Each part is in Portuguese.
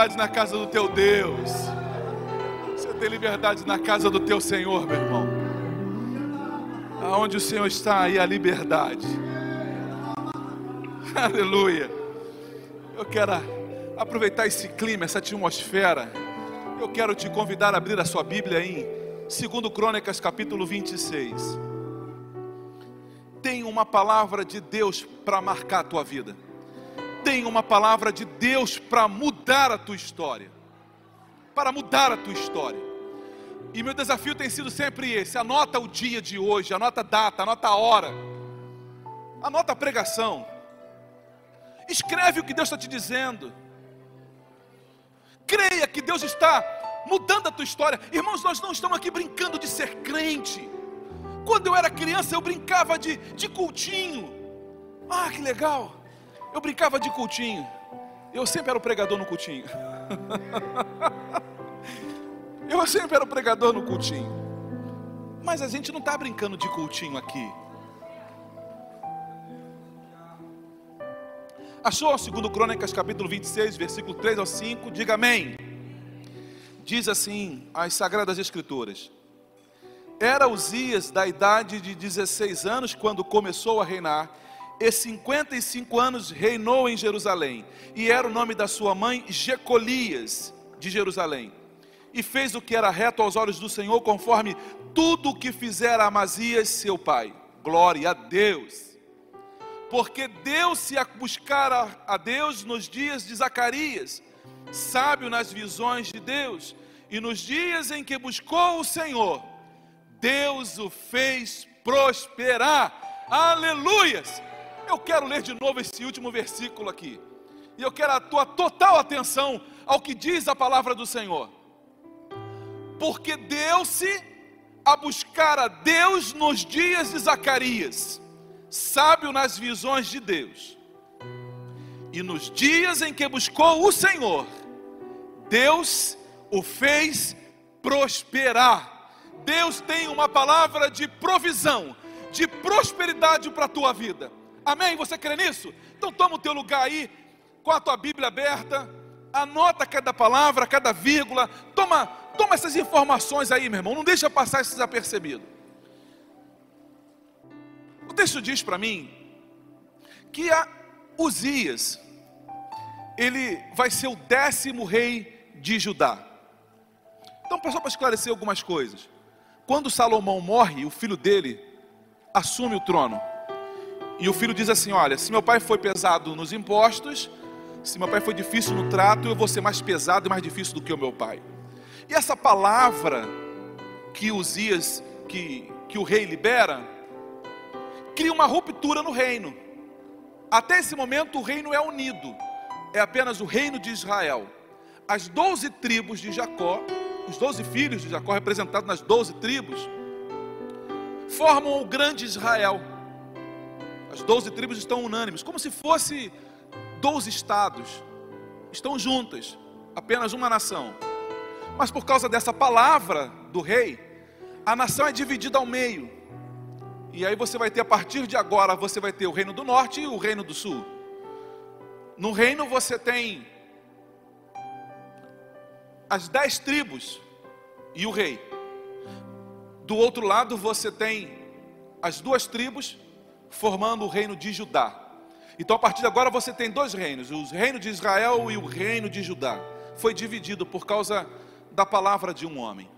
Liberdade na casa do teu Deus. Você tem liberdade na casa do teu Senhor, meu irmão. Aonde o Senhor está, aí a liberdade. Aleluia! Eu quero aproveitar esse clima, essa atmosfera. Eu quero te convidar a abrir a sua Bíblia em 2 Crônicas, capítulo 26 tem uma palavra de Deus para marcar a tua vida. Tem uma palavra de Deus para mudar a tua história. Para mudar a tua história. E meu desafio tem sido sempre esse: anota o dia de hoje, anota a data, anota a hora, anota a pregação. Escreve o que Deus está te dizendo. Creia que Deus está mudando a tua história. Irmãos, nós não estamos aqui brincando de ser crente. Quando eu era criança, eu brincava de, de cultinho. Ah, que legal! Eu brincava de cultinho. Eu sempre era o pregador no cultinho. eu sempre era o pregador no cultinho. Mas a gente não está brincando de cultinho aqui. Achou 2 Crônicas capítulo 26, versículo 3 ao 5? Diga amém. Diz assim as Sagradas Escrituras. Era Uzias da idade de 16 anos quando começou a reinar, e 55 anos reinou em Jerusalém, e era o nome da sua mãe Jecolias de Jerusalém. E fez o que era reto aos olhos do Senhor, conforme tudo o que fizera Amazias, seu pai. Glória a Deus. Porque Deus-se a buscar a, a Deus nos dias de Zacarias, sábio nas visões de Deus, e nos dias em que buscou o Senhor, Deus o fez prosperar. Aleluias! Eu quero ler de novo esse último versículo aqui. E eu quero a tua total atenção ao que diz a palavra do Senhor. Porque deu-se a buscar a Deus nos dias de Zacarias, sábio nas visões de Deus. E nos dias em que buscou o Senhor, Deus o fez prosperar. Deus tem uma palavra de provisão, de prosperidade para a tua vida. Amém? Você crê nisso? Então toma o teu lugar aí, com a tua Bíblia aberta, anota cada palavra, cada vírgula, toma, toma essas informações aí, meu irmão, não deixa passar isso desapercebido. O texto diz para mim que a Uzias, ele vai ser o décimo rei de Judá. Então, só para esclarecer algumas coisas. Quando Salomão morre, o filho dele assume o trono. E o filho diz assim: Olha, se meu pai foi pesado nos impostos, se meu pai foi difícil no trato, eu vou ser mais pesado e mais difícil do que o meu pai. E essa palavra que Uzias, que, que o rei libera, cria uma ruptura no reino. Até esse momento o reino é unido, é apenas o reino de Israel. As doze tribos de Jacó os doze filhos de Jacó, representados nas doze tribos, formam o grande Israel. As doze tribos estão unânimes, como se fosse doze estados, estão juntas, apenas uma nação. Mas por causa dessa palavra do rei, a nação é dividida ao meio. E aí você vai ter, a partir de agora, você vai ter o reino do norte e o reino do sul. No reino você tem as dez tribos e o rei. Do outro lado você tem as duas tribos formando o reino de Judá. Então a partir de agora você tem dois reinos, o reino de Israel e o reino de Judá. Foi dividido por causa da palavra de um homem.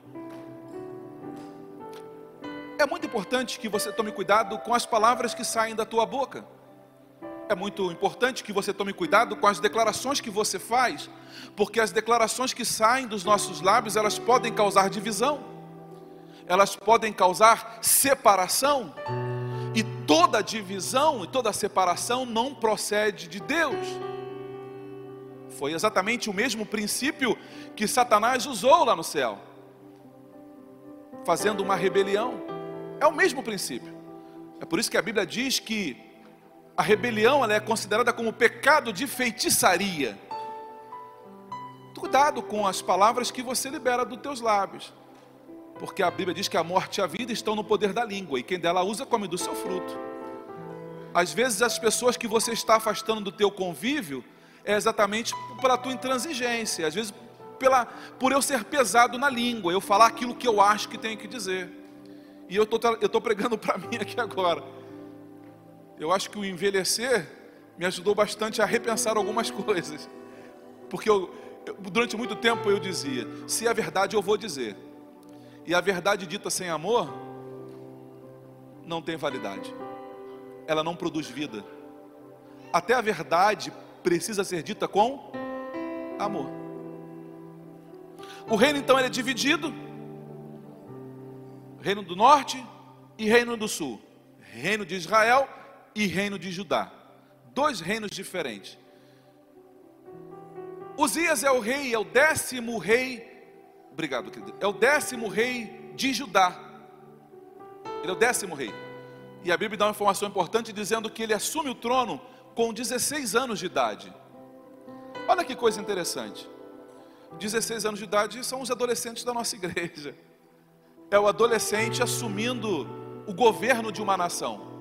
É muito importante que você tome cuidado com as palavras que saem da tua boca. é muito importante que você tome cuidado com as declarações que você faz, porque as declarações que saem dos nossos lábios, elas podem causar divisão, elas podem causar separação, e toda divisão e toda separação não procede de Deus. Foi exatamente o mesmo princípio que Satanás usou lá no céu, fazendo uma rebelião. É o mesmo princípio. É por isso que a Bíblia diz que a rebelião é considerada como pecado de feitiçaria. Cuidado com as palavras que você libera dos teus lábios. Porque a Bíblia diz que a morte e a vida estão no poder da língua, e quem dela usa come do seu fruto. Às vezes as pessoas que você está afastando do teu convívio é exatamente pela tua intransigência, às vezes pela, por eu ser pesado na língua, eu falar aquilo que eu acho que tenho que dizer. E eu estou pregando para mim aqui agora. Eu acho que o envelhecer me ajudou bastante a repensar algumas coisas. Porque eu, eu, durante muito tempo eu dizia: se é verdade, eu vou dizer. E a verdade dita sem amor não tem validade. Ela não produz vida. Até a verdade precisa ser dita com amor. O reino então é dividido: reino do norte e reino do sul, reino de Israel e reino de Judá. Dois reinos diferentes. Uzias é o rei, é o décimo rei. Obrigado, querido. É o décimo rei de Judá. Ele é o décimo rei. E a Bíblia dá uma informação importante dizendo que ele assume o trono com 16 anos de idade. Olha que coisa interessante. 16 anos de idade são os adolescentes da nossa igreja. É o adolescente assumindo o governo de uma nação.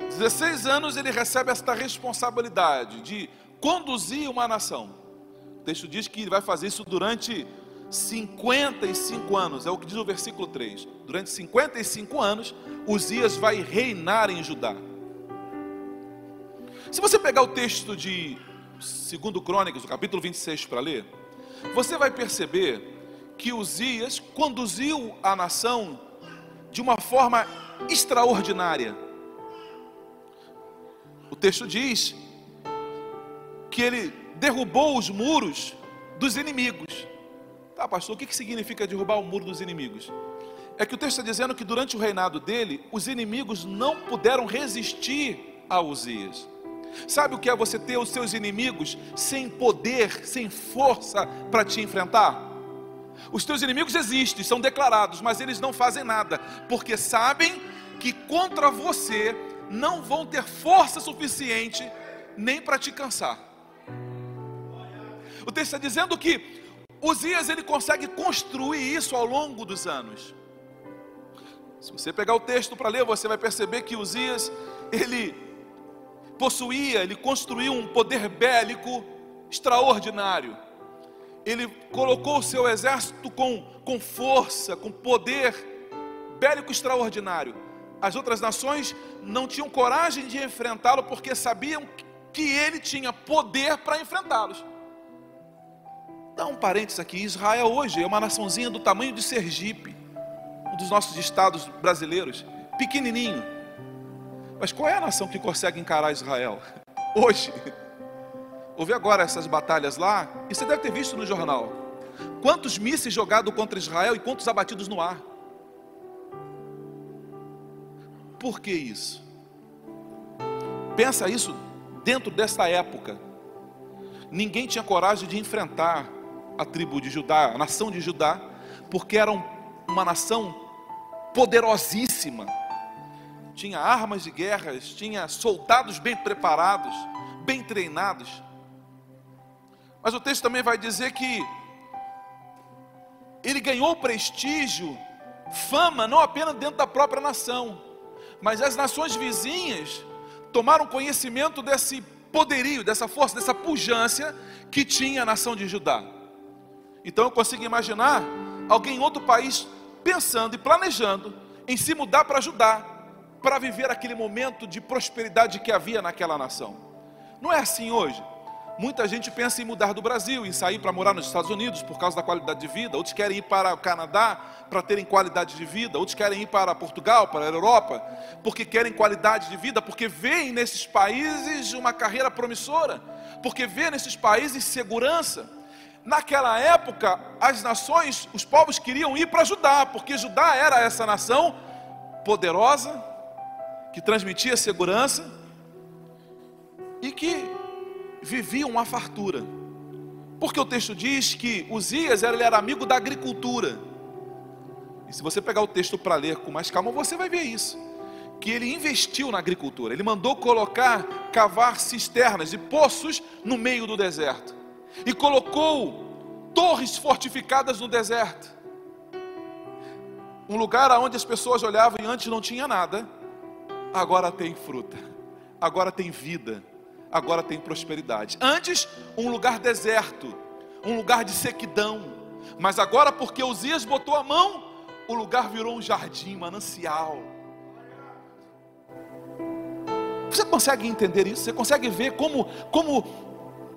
16 anos ele recebe esta responsabilidade de conduzir uma nação. O texto diz que ele vai fazer isso durante 55 anos, é o que diz o versículo 3. Durante 55 anos, Uzias vai reinar em Judá. Se você pegar o texto de 2 Crônicas, o capítulo 26 para ler, você vai perceber que Uzias conduziu a nação de uma forma extraordinária. O texto diz que ele derrubou os muros dos inimigos. Tá, pastor, o que significa derrubar o muro dos inimigos? É que o texto está dizendo que durante o reinado dele, os inimigos não puderam resistir a Uzias. Sabe o que é você ter os seus inimigos sem poder, sem força para te enfrentar? Os teus inimigos existem, são declarados, mas eles não fazem nada, porque sabem que contra você não vão ter força suficiente nem para te cansar. O texto está dizendo que Uzias ele consegue construir isso ao longo dos anos. Se você pegar o texto para ler, você vai perceber que Uzias ele possuía, ele construiu um poder bélico extraordinário. Ele colocou o seu exército com, com força, com poder bélico extraordinário. As outras nações não tinham coragem de enfrentá-lo porque sabiam que ele tinha poder para enfrentá-los. Dá um parênteses aqui: Israel hoje é uma naçãozinha do tamanho de Sergipe, um dos nossos estados brasileiros, pequenininho. Mas qual é a nação que consegue encarar Israel? Hoje. Houve agora essas batalhas lá, e você deve ter visto no jornal. Quantos mísseis jogados contra Israel e quantos abatidos no ar? Por que isso? Pensa isso dentro desta época. Ninguém tinha coragem de enfrentar a tribo de Judá, a nação de Judá, porque era uma nação poderosíssima. Tinha armas de guerras, tinha soldados bem preparados, bem treinados. Mas o texto também vai dizer que ele ganhou prestígio, fama, não apenas dentro da própria nação, mas as nações vizinhas tomaram conhecimento desse poderio, dessa força, dessa pujança que tinha a nação de Judá. Então eu consigo imaginar alguém em outro país pensando e planejando em se mudar para Judá, para viver aquele momento de prosperidade que havia naquela nação. Não é assim hoje. Muita gente pensa em mudar do Brasil, em sair para morar nos Estados Unidos por causa da qualidade de vida. Outros querem ir para o Canadá para terem qualidade de vida. Outros querem ir para Portugal, para a Europa, porque querem qualidade de vida, porque veem nesses países uma carreira promissora, porque veem nesses países segurança. Naquela época, as nações, os povos queriam ir para Judá, porque Judá era essa nação poderosa, que transmitia segurança e que viviam uma fartura. Porque o texto diz que Uzias ele era amigo da agricultura. E se você pegar o texto para ler com mais calma, você vai ver isso. Que ele investiu na agricultura. Ele mandou colocar, cavar cisternas e poços no meio do deserto. E colocou torres fortificadas no deserto. Um lugar onde as pessoas olhavam e antes não tinha nada, agora tem fruta, agora tem vida agora tem prosperidade. Antes, um lugar deserto, um lugar de sequidão. Mas agora, porque Uzias botou a mão, o lugar virou um jardim, manancial. Você consegue entender isso? Você consegue ver como, como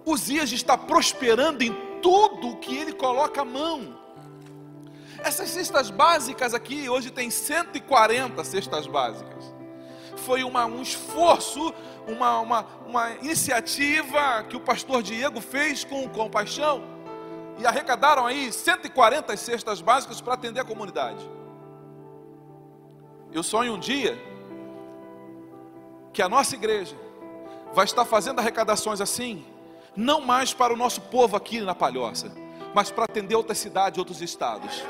Uzias está prosperando em tudo que ele coloca a mão? Essas cestas básicas aqui, hoje tem 140 cestas básicas. Foi uma, um esforço uma, uma, uma iniciativa que o pastor Diego fez com compaixão e arrecadaram aí 140 cestas básicas para atender a comunidade. Eu sonho um dia que a nossa igreja vai estar fazendo arrecadações assim, não mais para o nosso povo aqui na Palhoça, mas para atender outras cidades, outros estados.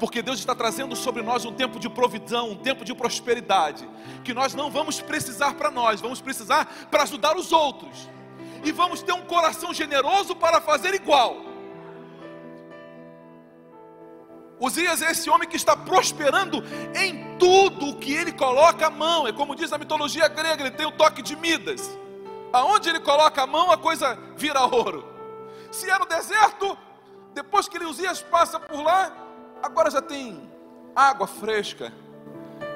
Porque Deus está trazendo sobre nós um tempo de provisão, um tempo de prosperidade, que nós não vamos precisar para nós, vamos precisar para ajudar os outros, e vamos ter um coração generoso para fazer igual. Uzias é esse homem que está prosperando em tudo o que ele coloca a mão, é como diz a mitologia grega, ele tem o toque de Midas, aonde ele coloca a mão a coisa vira ouro. Se é no deserto, depois que ele Uzias passa por lá, Agora já tem água fresca,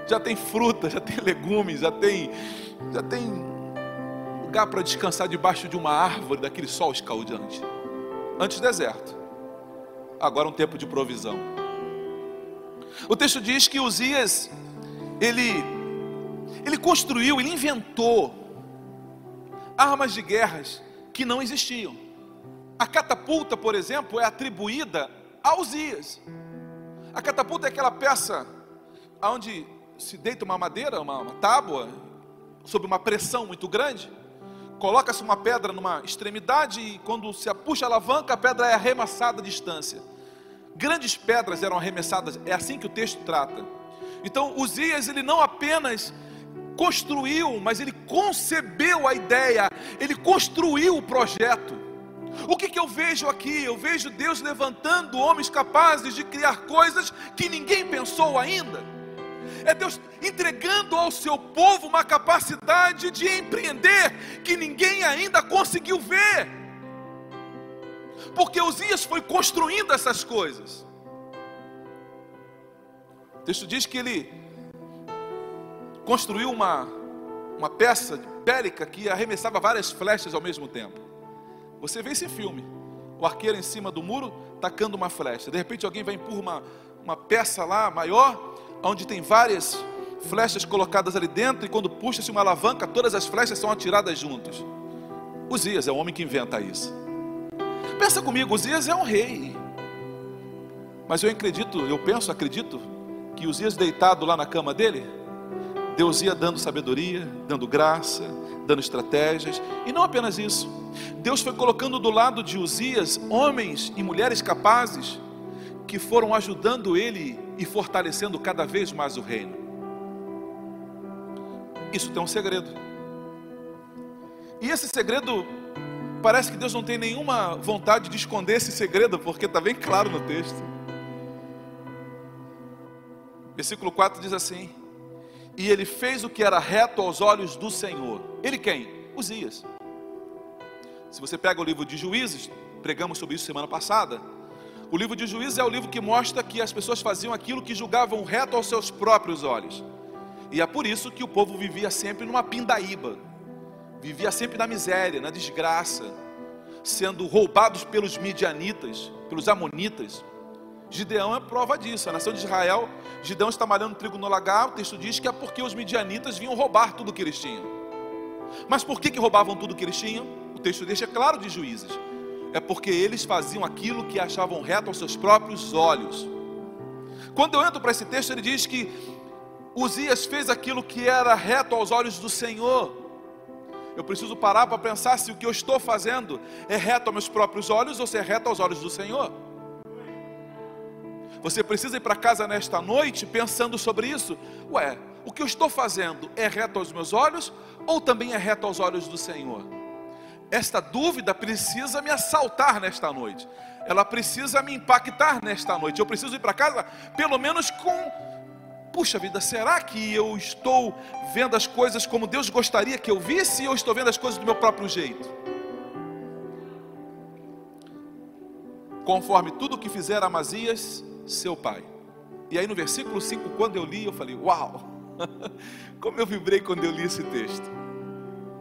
já tem fruta, já tem legumes, já tem, já tem lugar para descansar debaixo de uma árvore daquele sol escaldante. Antes deserto, agora um tempo de provisão. O texto diz que Uzias ele ele construiu, ele inventou armas de guerras que não existiam. A catapulta, por exemplo, é atribuída a Uzias. A catapulta é aquela peça onde se deita uma madeira, uma, uma tábua, sob uma pressão muito grande, coloca-se uma pedra numa extremidade e quando se puxa a alavanca, a pedra é arremessada à distância. Grandes pedras eram arremessadas, é assim que o texto trata. Então, Uzias, ele não apenas construiu, mas ele concebeu a ideia, ele construiu o projeto. O que, que eu vejo aqui? Eu vejo Deus levantando homens capazes de criar coisas que ninguém pensou ainda. É Deus entregando ao seu povo uma capacidade de empreender que ninguém ainda conseguiu ver. Porque Osias foi construindo essas coisas. O texto diz que ele construiu uma, uma peça bélica que arremessava várias flechas ao mesmo tempo. Você vê esse filme, o arqueiro em cima do muro, tacando uma flecha. De repente alguém vai empurrar uma, uma peça lá maior, onde tem várias flechas colocadas ali dentro, e quando puxa-se uma alavanca, todas as flechas são atiradas juntas. Uzias é o homem que inventa isso. Pensa comigo, Uzias é um rei. Mas eu acredito, eu penso, acredito, que Uzias deitado lá na cama dele, Deus ia dando sabedoria, dando graça, dando estratégias, e não apenas isso. Deus foi colocando do lado de Uzias homens e mulheres capazes que foram ajudando ele e fortalecendo cada vez mais o reino. Isso tem um segredo. E esse segredo, parece que Deus não tem nenhuma vontade de esconder esse segredo, porque está bem claro no texto. Versículo 4 diz assim: e ele fez o que era reto aos olhos do Senhor. Ele quem? Uzias. Se você pega o livro de Juízes, pregamos sobre isso semana passada. O livro de Juízes é o livro que mostra que as pessoas faziam aquilo que julgavam reto aos seus próprios olhos. E é por isso que o povo vivia sempre numa pindaíba, vivia sempre na miséria, na desgraça, sendo roubados pelos midianitas, pelos amonitas. Gideão é prova disso. A nação de Israel, Gideão está malhando trigo no lagar. O texto diz que é porque os midianitas vinham roubar tudo que eles tinham. Mas por que, que roubavam tudo que eles tinham? O texto deixa claro de juízes. É porque eles faziam aquilo que achavam reto aos seus próprios olhos. Quando eu entro para esse texto, ele diz que Uzias fez aquilo que era reto aos olhos do Senhor. Eu preciso parar para pensar se o que eu estou fazendo é reto aos meus próprios olhos ou se é reto aos olhos do Senhor. Você precisa ir para casa nesta noite pensando sobre isso. Ué, o que eu estou fazendo é reto aos meus olhos ou também é reto aos olhos do Senhor? Esta dúvida precisa me assaltar nesta noite. Ela precisa me impactar nesta noite. Eu preciso ir para casa pelo menos com Puxa vida, será que eu estou vendo as coisas como Deus gostaria que eu visse ou estou vendo as coisas do meu próprio jeito? Conforme tudo que fizer Amazias, seu pai. E aí no versículo 5, quando eu li, eu falei: Uau! Como eu vibrei quando eu li esse texto.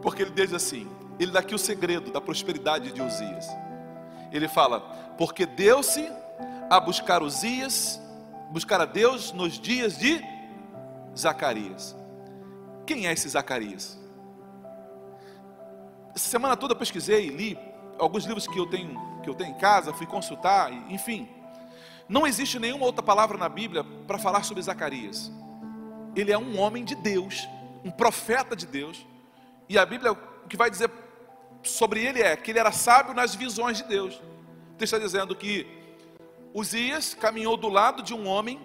Porque ele diz assim: ele dá aqui o segredo da prosperidade de Uzias. Ele fala: Porque deu-se a buscar Uzias, buscar a Deus nos dias de Zacarias. Quem é esse Zacarias? Essa semana toda eu pesquisei, li alguns livros que eu tenho, que eu tenho em casa, fui consultar, enfim. Não existe nenhuma outra palavra na Bíblia para falar sobre Zacarias. Ele é um homem de Deus, um profeta de Deus. E a Bíblia, o que vai dizer sobre ele é que ele era sábio nas visões de Deus. O está dizendo que Uzias caminhou do lado de um homem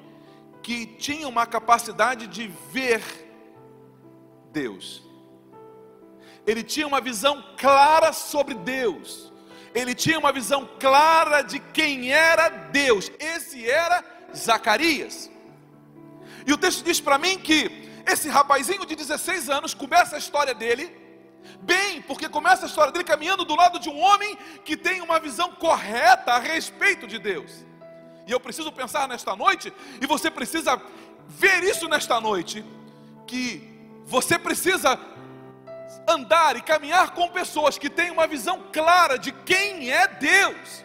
que tinha uma capacidade de ver Deus. Ele tinha uma visão clara sobre Deus ele tinha uma visão clara de quem era Deus. Esse era Zacarias. E o texto diz para mim que esse rapazinho de 16 anos começa a história dele bem, porque começa a história dele caminhando do lado de um homem que tem uma visão correta a respeito de Deus. E eu preciso pensar nesta noite, e você precisa ver isso nesta noite, que você precisa andar e caminhar com pessoas que têm uma visão clara de quem é Deus.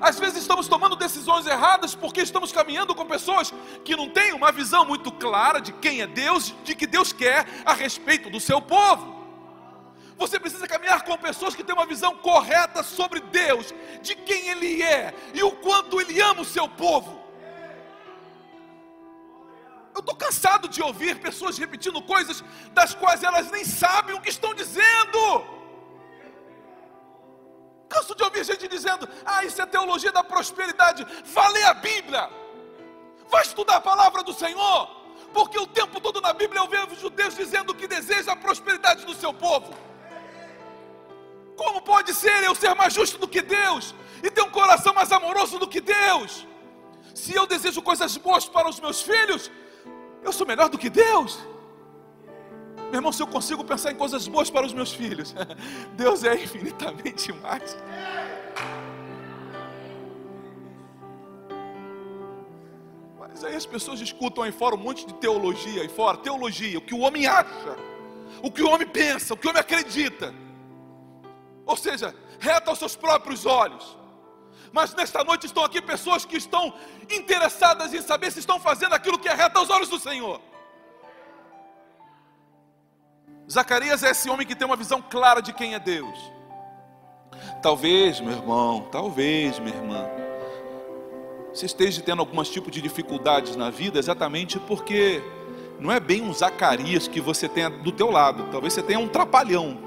Às vezes estamos tomando decisões erradas porque estamos caminhando com pessoas que não têm uma visão muito clara de quem é Deus, de que Deus quer a respeito do seu povo. Você precisa caminhar com pessoas que têm uma visão correta sobre Deus, de quem Ele é e o quanto Ele ama o seu povo. Eu estou cansado de ouvir pessoas repetindo coisas das quais elas nem sabem o que estão dizendo. Canso de ouvir gente dizendo: Ah, isso é teologia da prosperidade. Vá ler a Bíblia. Vai estudar a palavra do Senhor. Porque o tempo todo na Bíblia eu vejo judeus dizendo que deseja a prosperidade do seu povo. Como pode ser eu ser mais justo do que Deus e ter um coração mais amoroso do que Deus? Se eu desejo coisas boas para os meus filhos, eu sou melhor do que Deus. Meu irmão, se eu consigo pensar em coisas boas para os meus filhos, Deus é infinitamente mais. Mas aí as pessoas escutam aí fora um monte de teologia aí fora, teologia, o que o homem acha, o que o homem pensa, o que o homem acredita. Ou seja, reta aos seus próprios olhos. Mas nesta noite estão aqui pessoas que estão interessadas em saber se estão fazendo aquilo que é reto aos olhos do Senhor. Zacarias é esse homem que tem uma visão clara de quem é Deus. Talvez, meu irmão, talvez, minha irmã, você esteja tendo alguns tipos de dificuldades na vida, exatamente porque não é bem um Zacarias que você tenha do teu lado, talvez você tenha um trapalhão.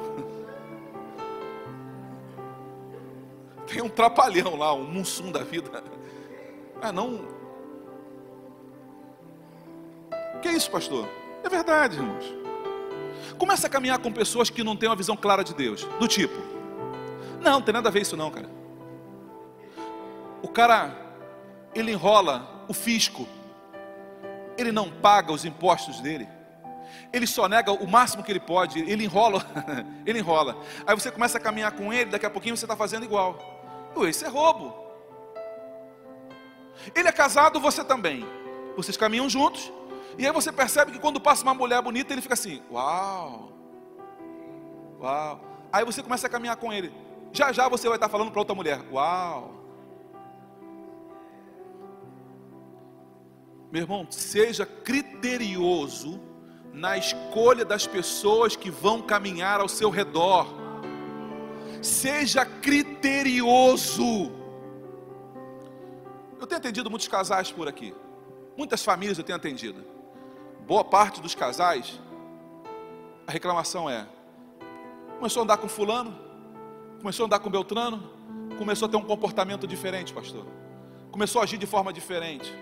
Tem um trapalhão lá, um munsum da vida. Ah, não. O que é isso, pastor? É verdade, irmãos. Começa a caminhar com pessoas que não têm uma visão clara de Deus. Do tipo, não, não tem nada a ver isso não, cara. O cara, ele enrola o fisco. Ele não paga os impostos dele. Ele só nega o máximo que ele pode. Ele enrola, ele enrola. Aí você começa a caminhar com ele, daqui a pouquinho você está fazendo igual. Isso é roubo. Ele é casado, você também. Vocês caminham juntos. E aí você percebe que quando passa uma mulher bonita, ele fica assim: Uau, uau. Aí você começa a caminhar com ele. já já você vai estar falando para outra mulher: Uau! Meu irmão, seja criterioso na escolha das pessoas que vão caminhar ao seu redor. Seja criterioso. Eu tenho atendido muitos casais por aqui. Muitas famílias eu tenho atendido. Boa parte dos casais, a reclamação é: começou a andar com fulano, começou a andar com Beltrano, começou a ter um comportamento diferente, pastor. Começou a agir de forma diferente.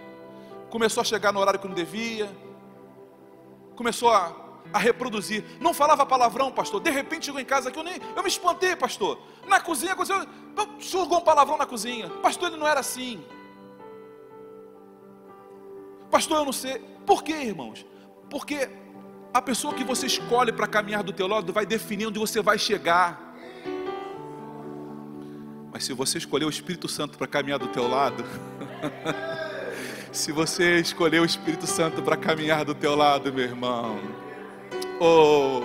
Começou a chegar no horário que não devia. Começou a, a reproduzir. Não falava palavrão, pastor. De repente chegou em casa que eu nem. Eu me espantei, pastor. Na cozinha, aconteceu. Surgou um palavrão na cozinha. Pastor, ele não era assim. Pastor, eu não sei. Por quê, irmãos? Porque a pessoa que você escolhe para caminhar do teu lado vai definir onde você vai chegar. Mas se você escolher o Espírito Santo para caminhar do teu lado, se você escolher o Espírito Santo para caminhar do teu lado, meu irmão, oh,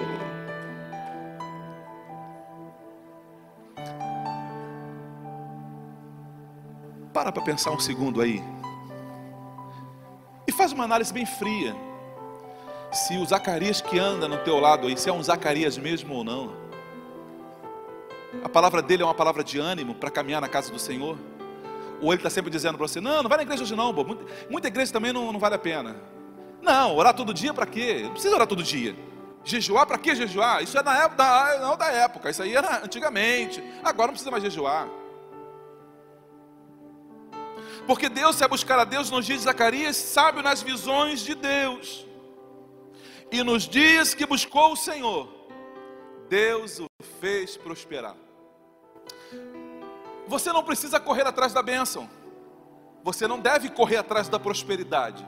para para pensar um segundo aí. E faz uma análise bem fria. Se o Zacarias que anda no teu lado aí, se é um Zacarias mesmo ou não. A palavra dele é uma palavra de ânimo para caminhar na casa do Senhor. Ou ele está sempre dizendo para você: Não, não vai na igreja hoje não, muita, muita, igreja também não, não vale a pena. Não, orar todo dia para quê? Não precisa orar todo dia. Jejuar para que jejuar? Isso é na época, da, não da época, isso aí era antigamente. Agora não precisa mais jejuar. Porque Deus, é buscar a Deus nos dias de Zacarias, sábio nas visões de Deus. E nos dias que buscou o Senhor, Deus o fez prosperar. Você não precisa correr atrás da bênção. Você não deve correr atrás da prosperidade.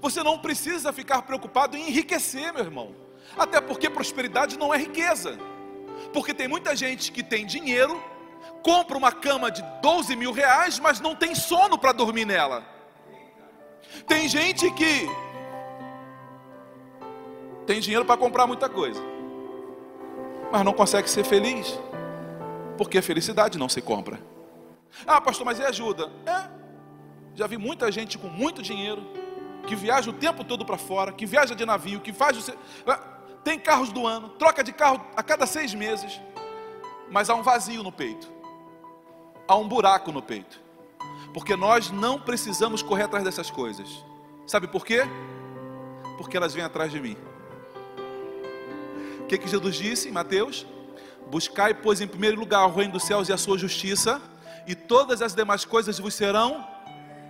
Você não precisa ficar preocupado em enriquecer, meu irmão. Até porque prosperidade não é riqueza. Porque tem muita gente que tem dinheiro, compra uma cama de 12 mil reais, mas não tem sono para dormir nela. Tem gente que tem dinheiro para comprar muita coisa, mas não consegue ser feliz, porque a felicidade não se compra. Ah, pastor, mas é ajuda? É. Já vi muita gente com muito dinheiro, que viaja o tempo todo para fora, que viaja de navio, que faz. O... Tem carros do ano, troca de carro a cada seis meses, mas há um vazio no peito há um buraco no peito. Porque nós não precisamos correr atrás dessas coisas. Sabe por quê? Porque elas vêm atrás de mim. O que, que Jesus disse em Mateus? Buscai, pois, em primeiro lugar o reino dos céus e a sua justiça, e todas as demais coisas vos serão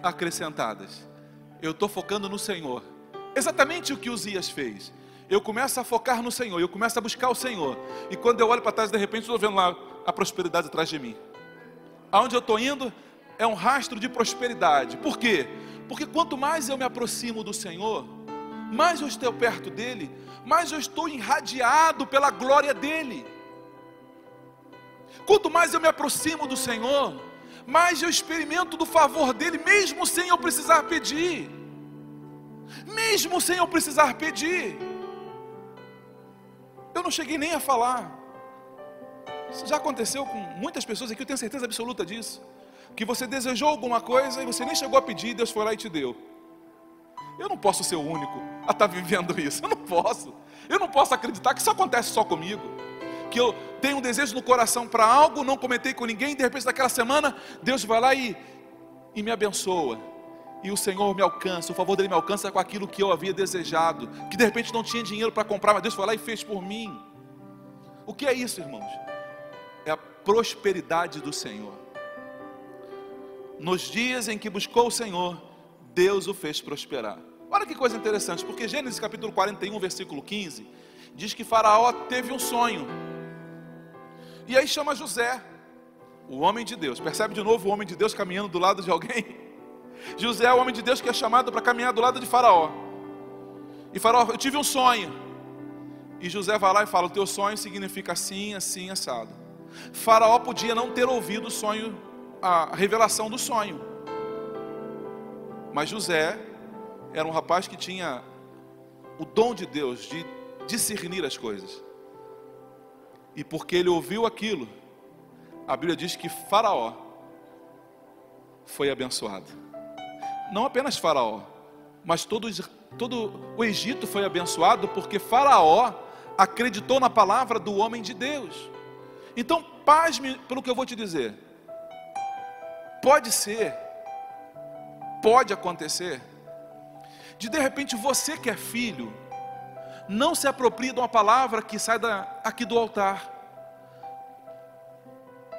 acrescentadas. Eu estou focando no Senhor. Exatamente o que Uzias fez. Eu começo a focar no Senhor, eu começo a buscar o Senhor. E quando eu olho para trás, de repente, estou vendo lá a prosperidade atrás de mim aonde eu estou indo é um rastro de prosperidade. Por quê? Porque quanto mais eu me aproximo do Senhor, mais eu estou perto dele, mais eu estou irradiado pela glória dele. Quanto mais eu me aproximo do Senhor, mais eu experimento do favor dele, mesmo sem eu precisar pedir. Mesmo sem eu precisar pedir. Eu não cheguei nem a falar. Isso já aconteceu com muitas pessoas aqui, eu tenho certeza absoluta disso. Que você desejou alguma coisa e você nem chegou a pedir, Deus foi lá e te deu. Eu não posso ser o único a estar tá vivendo isso. Eu não posso. Eu não posso acreditar que isso acontece só comigo. Que eu tenho um desejo no coração para algo, não comentei com ninguém, e de repente naquela semana, Deus vai lá e, e me abençoa. E o Senhor me alcança, o favor dele me alcança com aquilo que eu havia desejado. Que de repente não tinha dinheiro para comprar, mas Deus foi lá e fez por mim. O que é isso, irmãos? é a prosperidade do Senhor. Nos dias em que buscou o Senhor, Deus o fez prosperar. Olha que coisa interessante, porque Gênesis capítulo 41, versículo 15, diz que Faraó teve um sonho. E aí chama José, o homem de Deus. Percebe de novo o homem de Deus caminhando do lado de alguém? José é o homem de Deus que é chamado para caminhar do lado de Faraó. E Faraó, eu tive um sonho. E José vai lá e fala: O teu sonho significa assim, assim, assado. Faraó podia não ter ouvido o sonho, a revelação do sonho. Mas José era um rapaz que tinha o dom de Deus de discernir as coisas. E porque ele ouviu aquilo, a Bíblia diz que Faraó foi abençoado. Não apenas Faraó, mas todo, todo o Egito foi abençoado porque Faraó acreditou na palavra do homem de Deus. Então, pasme pelo que eu vou te dizer. Pode ser, pode acontecer, de de repente você que é filho, não se apropria de uma palavra que sai da, aqui do altar,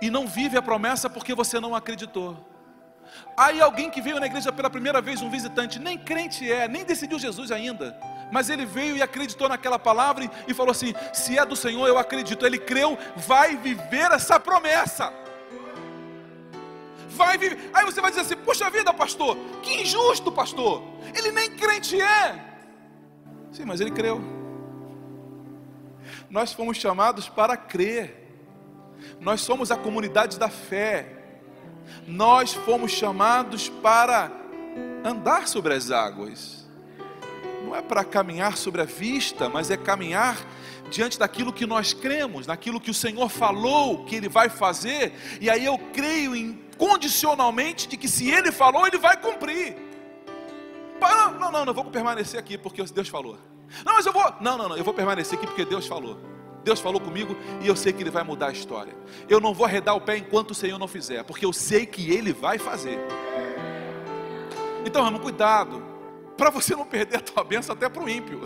e não vive a promessa porque você não acreditou. Aí alguém que veio na igreja pela primeira vez, um visitante, nem crente é, nem decidiu Jesus ainda, mas ele veio e acreditou naquela palavra e, falou assim: se é do Senhor, eu acredito. Ele creu, vai viver essa promessa. Vai viver. Aí você vai dizer assim: puxa vida, pastor, que injusto, pastor. Ele nem crente é. Sim, mas ele creu. Nós fomos chamados para crer. Nós somos a comunidade da fé. Nós fomos chamados para andar sobre as águas não é para caminhar sobre a vista, mas é caminhar diante daquilo que nós cremos, naquilo que o Senhor falou que Ele vai fazer, e aí eu creio incondicionalmente de que se Ele falou, Ele vai cumprir. Não, não, não, não vou permanecer aqui porque Deus falou. Não, mas eu vou. Não, não, não, eu vou permanecer aqui porque Deus falou. Deus falou comigo e eu sei que Ele vai mudar a história. Eu não vou arredar o pé enquanto o Senhor não fizer, porque eu sei que Ele vai fazer. Então, irmão, cuidado para você não perder a tua bênção até para o ímpio.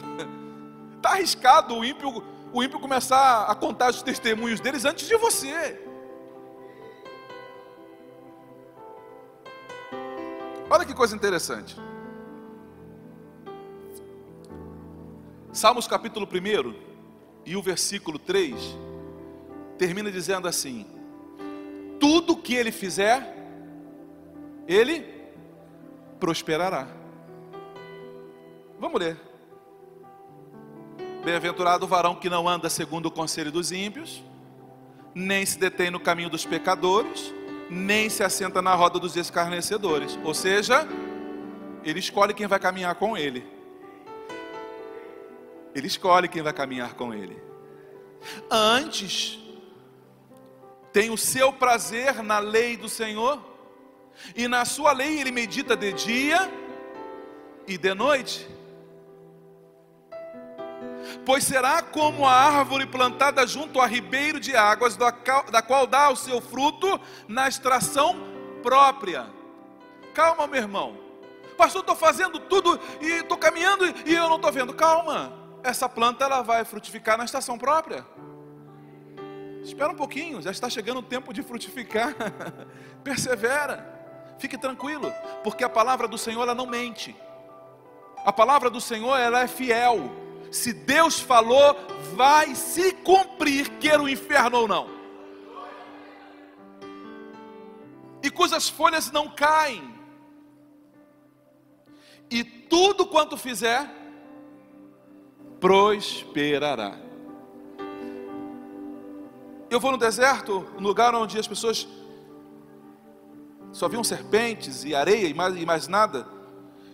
Está arriscado o ímpio, o ímpio começar a contar os testemunhos deles antes de você. Olha que coisa interessante. Salmos capítulo 1 e o versículo 3 termina dizendo assim: Tudo que ele fizer, ele prosperará. Vamos ler. Bem-aventurado o varão que não anda segundo o conselho dos ímpios, nem se detém no caminho dos pecadores, nem se assenta na roda dos escarnecedores. Ou seja, ele escolhe quem vai caminhar com ele. Ele escolhe quem vai caminhar com ele. Antes, tem o seu prazer na lei do Senhor, e na sua lei ele medita de dia e de noite pois será como a árvore plantada junto a ribeiro de águas, da qual dá o seu fruto na extração própria. Calma, meu irmão. Pastor, estou fazendo tudo e estou caminhando e eu não estou vendo. Calma. Essa planta ela vai frutificar na estação própria. Espera um pouquinho, já está chegando o tempo de frutificar. Persevera. Fique tranquilo, porque a palavra do Senhor ela não mente. A palavra do Senhor ela é fiel se Deus falou, vai se cumprir, queira o inferno ou não. E cujas folhas não caem. E tudo quanto fizer, prosperará. Eu vou no deserto, um lugar onde as pessoas só viam serpentes e areia e mais, e mais nada.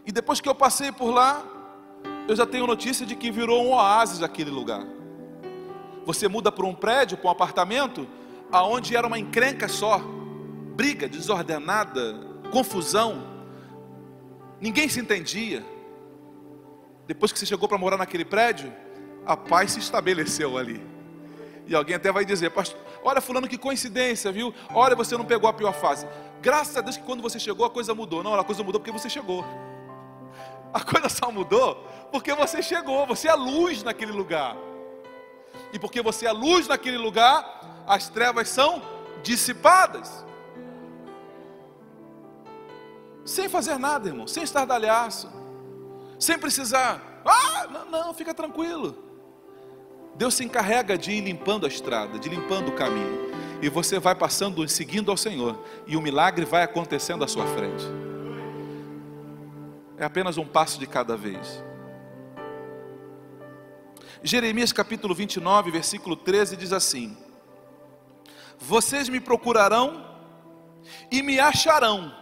E depois que eu passei por lá, eu já tenho notícia de que virou um oásis aquele lugar. Você muda para um prédio, para um apartamento, aonde era uma encrenca só, briga desordenada, confusão, ninguém se entendia. Depois que você chegou para morar naquele prédio, a paz se estabeleceu ali. E alguém até vai dizer, pastor, olha fulano que coincidência, viu? Olha, você não pegou a pior fase. Graças a Deus que quando você chegou a coisa mudou. Não, a coisa mudou porque você chegou. A coisa só mudou porque você chegou, você é luz naquele lugar. E porque você é luz naquele lugar, as trevas são dissipadas. Sem fazer nada, irmão, sem estardalhaço, sem precisar. Ah, não, não, fica tranquilo. Deus se encarrega de ir limpando a estrada, de limpando o caminho. E você vai passando, seguindo ao Senhor, e o milagre vai acontecendo à sua frente. É apenas um passo de cada vez. Jeremias capítulo 29, versículo 13 diz assim: Vocês me procurarão e me acharão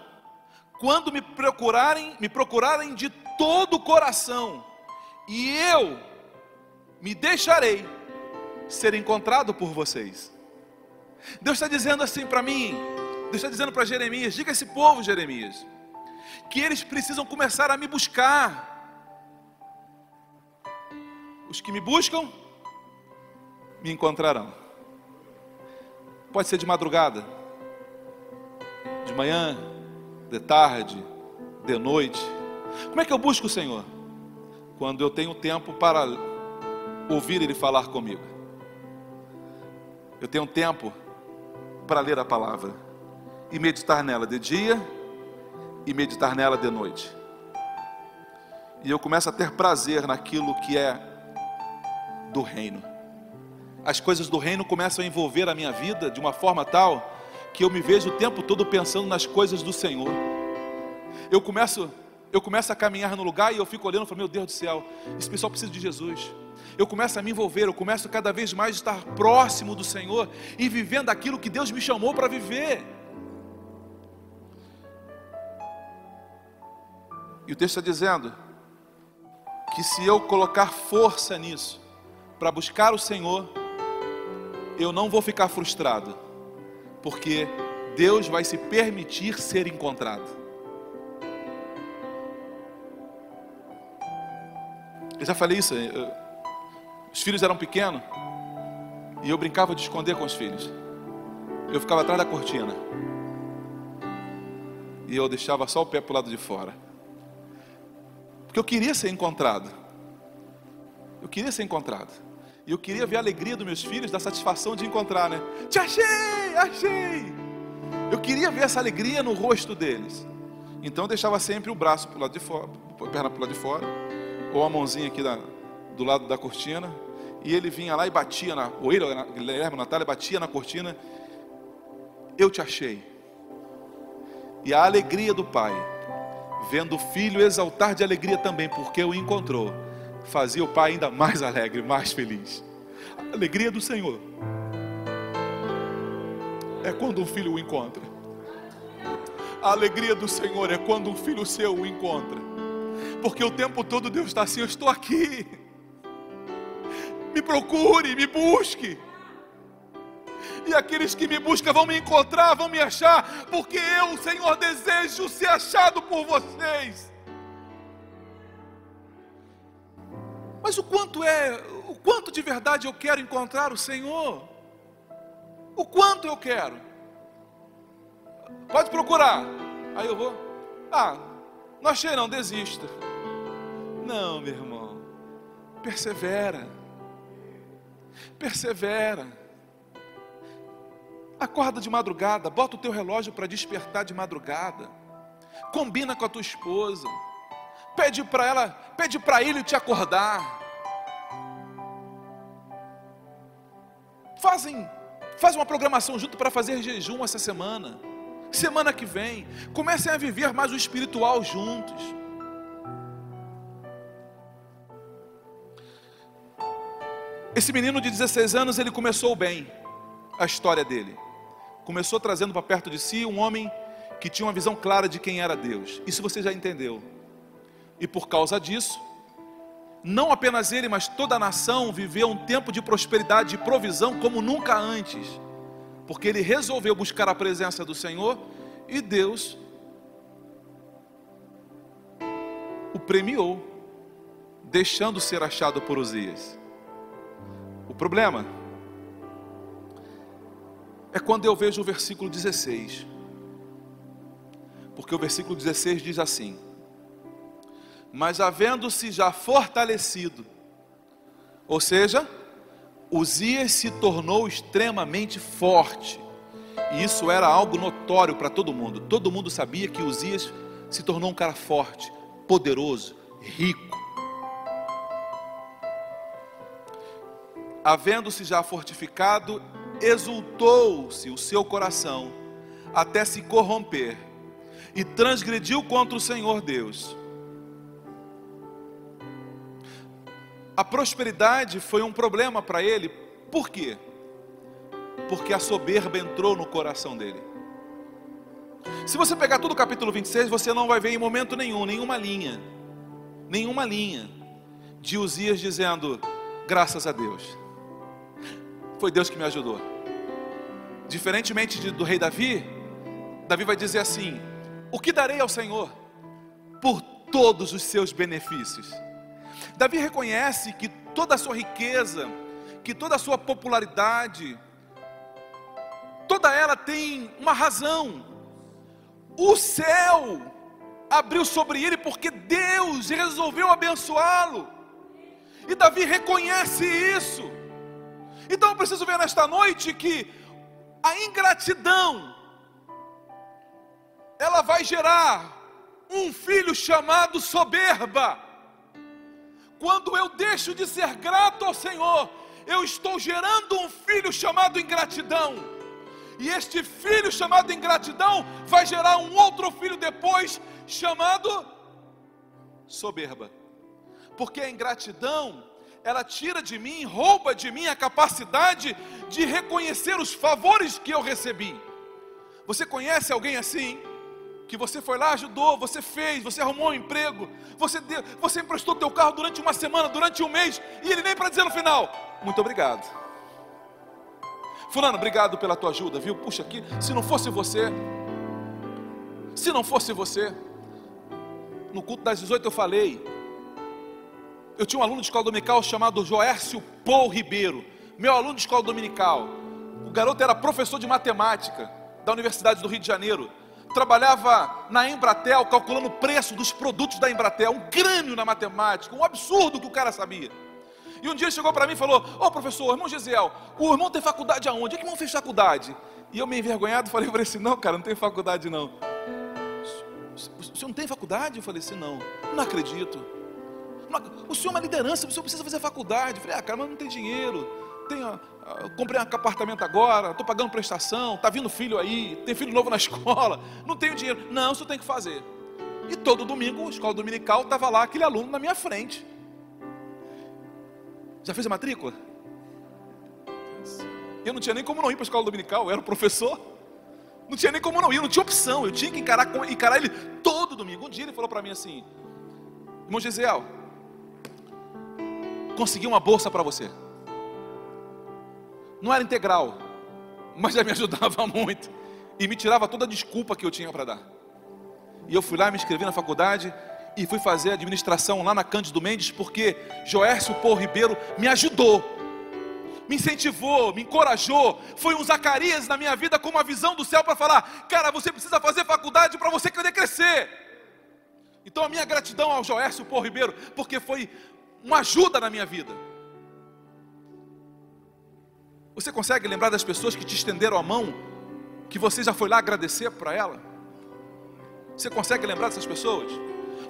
quando me procurarem, me procurarem de todo o coração, e eu me deixarei ser encontrado por vocês. Deus está dizendo assim para mim, Deus está dizendo para Jeremias: diga a esse povo, Jeremias, que eles precisam começar a me buscar. Os que me buscam, me encontrarão. Pode ser de madrugada, de manhã, de tarde, de noite. Como é que eu busco o Senhor? Quando eu tenho tempo para ouvir Ele falar comigo. Eu tenho tempo para ler a palavra e meditar nela de dia e meditar nela de noite. E eu começo a ter prazer naquilo que é do reino. As coisas do reino começam a envolver a minha vida de uma forma tal que eu me vejo o tempo todo pensando nas coisas do Senhor. Eu começo, eu começo a caminhar no lugar e eu fico olhando e falo, meu Deus do céu, esse pessoal precisa de Jesus. Eu começo a me envolver, eu começo cada vez mais a estar próximo do Senhor e vivendo aquilo que Deus me chamou para viver. E o texto está dizendo que se eu colocar força nisso, para buscar o Senhor, eu não vou ficar frustrado, porque Deus vai se permitir ser encontrado. Já falei isso, eu, os filhos eram pequenos e eu brincava de esconder com os filhos. Eu ficava atrás da cortina e eu deixava só o pé para o lado de fora. Porque eu queria ser encontrado. Eu queria ser encontrado. E eu queria ver a alegria dos meus filhos, da satisfação de encontrar, né? Te achei, achei. Eu queria ver essa alegria no rosto deles. Então eu deixava sempre o braço para o lado de fora, a perna para o lado de fora, ou a mãozinha aqui da, do lado da cortina. E ele vinha lá e batia na, ou ele, Guilherme, Natália, batia na cortina. Eu te achei. E a alegria do pai vendo o filho exaltar de alegria também, porque o encontrou, fazia o pai ainda mais alegre, mais feliz. A alegria do Senhor é quando um filho o encontra. A alegria do Senhor é quando um filho seu o encontra. Porque o tempo todo Deus está assim: eu estou aqui. Me procure, me busque. E aqueles que me buscam vão me encontrar, vão me achar, porque eu, Senhor, desejo ser achado por vocês. Mas o quanto é, o quanto de verdade eu quero encontrar o Senhor? O quanto eu quero? Pode procurar. Aí eu vou. Ah, não achei não, desista. Não, meu irmão. Persevera. Persevera. Acorda de madrugada, bota o teu relógio para despertar de madrugada. Combina com a tua esposa. Pede para ela, pede para ele te acordar. Fazem, faz uma programação junto para fazer jejum essa semana. Semana que vem, comecem a viver mais o espiritual juntos. Esse menino de 16 anos, ele começou bem a história dele começou trazendo para perto de si um homem que tinha uma visão clara de quem era Deus. Isso você já entendeu. E por causa disso, não apenas ele, mas toda a nação viveu um tempo de prosperidade e provisão como nunca antes. Porque ele resolveu buscar a presença do Senhor e Deus o premiou, deixando ser achado por Osias. Problema é quando eu vejo o versículo 16. Porque o versículo 16 diz assim: Mas havendo-se já fortalecido, ou seja, Uzias se tornou extremamente forte, e isso era algo notório para todo mundo. Todo mundo sabia que Uzias se tornou um cara forte, poderoso, rico. Havendo-se já fortificado, exultou-se o seu coração até se corromper e transgrediu contra o Senhor Deus. A prosperidade foi um problema para ele, por quê? Porque a soberba entrou no coração dele. Se você pegar todo o capítulo 26, você não vai ver em momento nenhum, nenhuma linha, nenhuma linha de Uzias dizendo, graças a Deus, foi Deus que me ajudou. Diferentemente de, do rei Davi, Davi vai dizer assim: O que darei ao Senhor por todos os seus benefícios? Davi reconhece que toda a sua riqueza, que toda a sua popularidade, toda ela tem uma razão. O céu abriu sobre ele porque Deus resolveu abençoá-lo. E Davi reconhece isso. Então eu preciso ver nesta noite que a ingratidão ela vai gerar um filho chamado soberba. Quando eu deixo de ser grato ao Senhor, eu estou gerando um filho chamado ingratidão. E este filho chamado ingratidão vai gerar um outro filho depois chamado soberba. Porque a ingratidão, ela tira de mim, rouba de mim a capacidade de reconhecer os favores que eu recebi. Você conhece alguém assim? Que você foi lá, ajudou, você fez, você arrumou um emprego, você, deu, você emprestou teu carro durante uma semana, durante um mês, e ele nem para dizer no final, muito obrigado. Fulano, obrigado pela tua ajuda, viu? Puxa aqui, se não fosse você, se não fosse você, no culto das 18 eu falei, eu tinha um aluno de escola dominical chamado Joércio Paul Ribeiro, meu aluno de escola dominical. O garoto era professor de matemática da Universidade do Rio de Janeiro. Trabalhava na Embratel, calculando o preço dos produtos da Embratel. Um crânio na matemática, um absurdo que o cara sabia. E um dia ele chegou para mim e falou: Ô oh, professor, irmão Gisiel, o irmão tem faculdade aonde? É que irmão fez faculdade? E eu, meio envergonhado, falei para ele assim: Não, cara, não tem faculdade não. Senhor não tem faculdade? Eu falei assim: Não, não acredito. O senhor é uma liderança, o senhor precisa fazer faculdade. Eu falei: Ah, cara, mas não tem dinheiro. Tenho, comprei um apartamento agora, estou pagando prestação, está vindo filho aí, tem filho novo na escola, não tenho dinheiro. Não, o senhor tem que fazer. E todo domingo, escola dominical, estava lá aquele aluno na minha frente. Já fez a matrícula? Eu não tinha nem como não ir para a escola dominical, eu era o professor. Não tinha nem como não ir, não tinha opção. Eu tinha que encarar, encarar ele todo domingo. Um dia ele falou para mim assim: Irmão Gisel, consegui uma bolsa para você. Não era integral, mas já me ajudava muito. E me tirava toda a desculpa que eu tinha para dar. E eu fui lá, me inscrevi na faculdade e fui fazer administração lá na Cândido Mendes, porque Joércio Paul Ribeiro me ajudou, me incentivou, me encorajou. Foi um Zacarias na minha vida com uma visão do céu para falar: cara, você precisa fazer faculdade para você querer crescer. Então a minha gratidão ao Joércio Paul Ribeiro, porque foi uma ajuda na minha vida. Você consegue lembrar das pessoas que te estenderam a mão, que você já foi lá agradecer para ela? Você consegue lembrar dessas pessoas?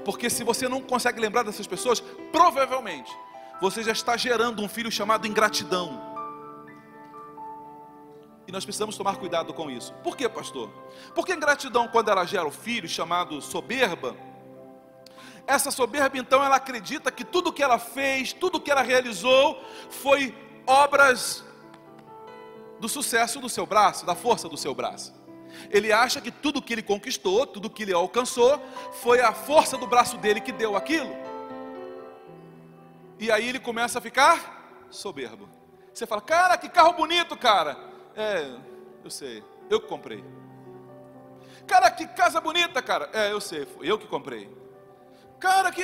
Porque se você não consegue lembrar dessas pessoas, provavelmente você já está gerando um filho chamado ingratidão. E nós precisamos tomar cuidado com isso. Por quê, pastor? Porque ingratidão, quando ela gera o filho chamado soberba, essa soberba então ela acredita que tudo que ela fez, tudo que ela realizou, foi obras do sucesso do seu braço, da força do seu braço. Ele acha que tudo que ele conquistou, tudo que ele alcançou, foi a força do braço dele que deu aquilo. E aí ele começa a ficar soberbo. Você fala, cara, que carro bonito, cara. É, eu sei, eu que comprei. Cara, que casa bonita, cara. É, eu sei, eu que comprei. Cara, que.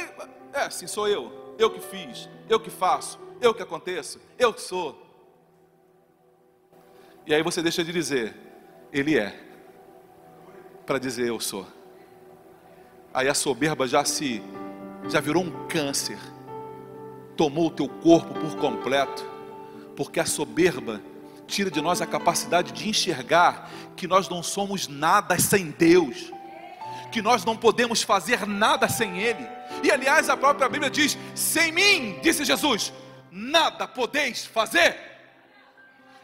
É, sim, sou eu. Eu que fiz, eu que faço, eu que aconteço, eu que sou. E aí você deixa de dizer, Ele é, para dizer eu sou. Aí a soberba já se, já virou um câncer, tomou o teu corpo por completo, porque a soberba tira de nós a capacidade de enxergar que nós não somos nada sem Deus, que nós não podemos fazer nada sem Ele. E aliás, a própria Bíblia diz: sem mim, disse Jesus, nada podeis fazer.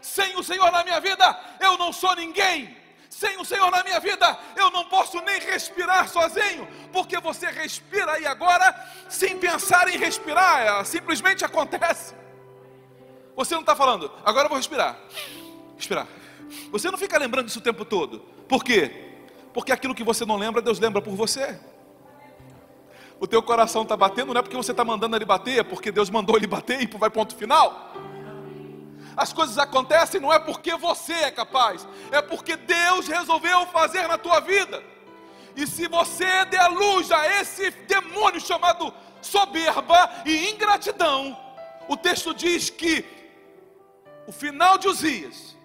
Sem o Senhor na minha vida, eu não sou ninguém. Sem o Senhor na minha vida, eu não posso nem respirar sozinho, porque você respira aí agora, sem pensar em respirar, simplesmente acontece. Você não está falando, agora eu vou respirar. Respirar. Você não fica lembrando disso o tempo todo. Por quê? Porque aquilo que você não lembra, Deus lembra por você. O teu coração está batendo, não é porque você está mandando ele bater, é porque Deus mandou ele bater e vai ponto final. As coisas acontecem não é porque você é capaz, é porque Deus resolveu fazer na tua vida. E se você der luz a esse demônio chamado soberba e ingratidão, o texto diz que o final de Uzias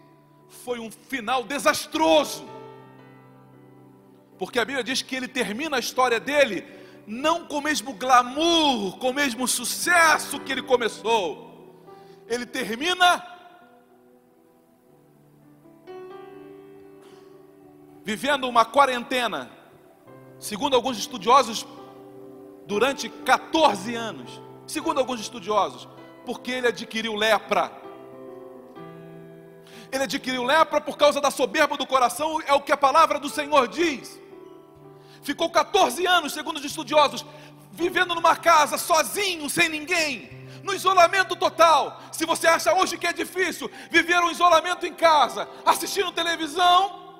foi um final desastroso. Porque a Bíblia diz que ele termina a história dele não com o mesmo glamour, com o mesmo sucesso que ele começou. Ele termina vivendo uma quarentena, segundo alguns estudiosos, durante 14 anos. Segundo alguns estudiosos, porque ele adquiriu lepra. Ele adquiriu lepra por causa da soberba do coração, é o que a palavra do Senhor diz. Ficou 14 anos, segundo os estudiosos, vivendo numa casa sozinho, sem ninguém, no isolamento total. Se você acha hoje que é difícil viver um isolamento em casa, assistindo televisão,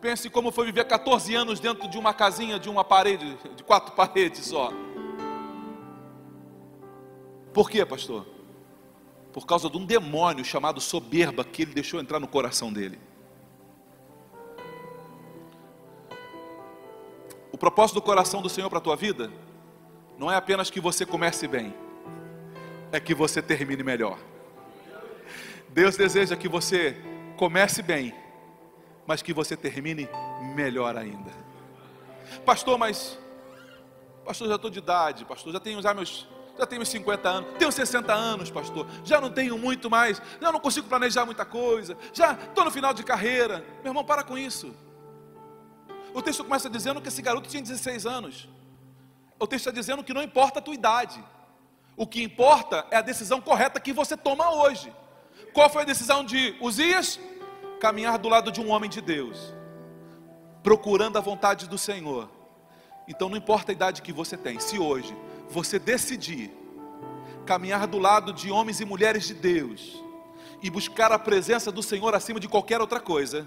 pense como foi viver 14 anos dentro de uma casinha de uma parede, de quatro paredes só. Por quê, pastor? Por causa de um demônio chamado soberba que ele deixou entrar no coração dele. Propósito do coração do Senhor para a tua vida não é apenas que você comece bem, é que você termine melhor. Deus deseja que você comece bem, mas que você termine melhor ainda. Pastor, mas pastor, já estou de idade, pastor, já tenho já meus já tenho 50 anos, tenho 60 anos, pastor, já não tenho muito mais, já não consigo planejar muita coisa, já estou no final de carreira. Meu irmão, para com isso. O texto começa dizendo que esse garoto tinha 16 anos. O texto está dizendo que não importa a tua idade. O que importa é a decisão correta que você toma hoje. Qual foi a decisão de Uzias? Caminhar do lado de um homem de Deus, procurando a vontade do Senhor. Então não importa a idade que você tem, se hoje você decidir caminhar do lado de homens e mulheres de Deus e buscar a presença do Senhor acima de qualquer outra coisa,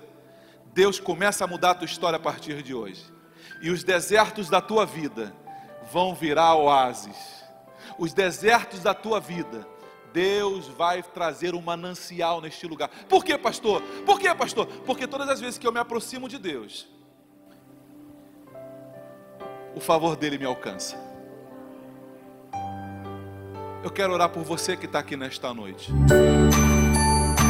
Deus começa a mudar a tua história a partir de hoje. E os desertos da tua vida vão virar oásis. Os desertos da tua vida, Deus vai trazer um manancial neste lugar. Por quê, pastor? Por quê, pastor? Porque todas as vezes que eu me aproximo de Deus, o favor dele me alcança. Eu quero orar por você que está aqui nesta noite.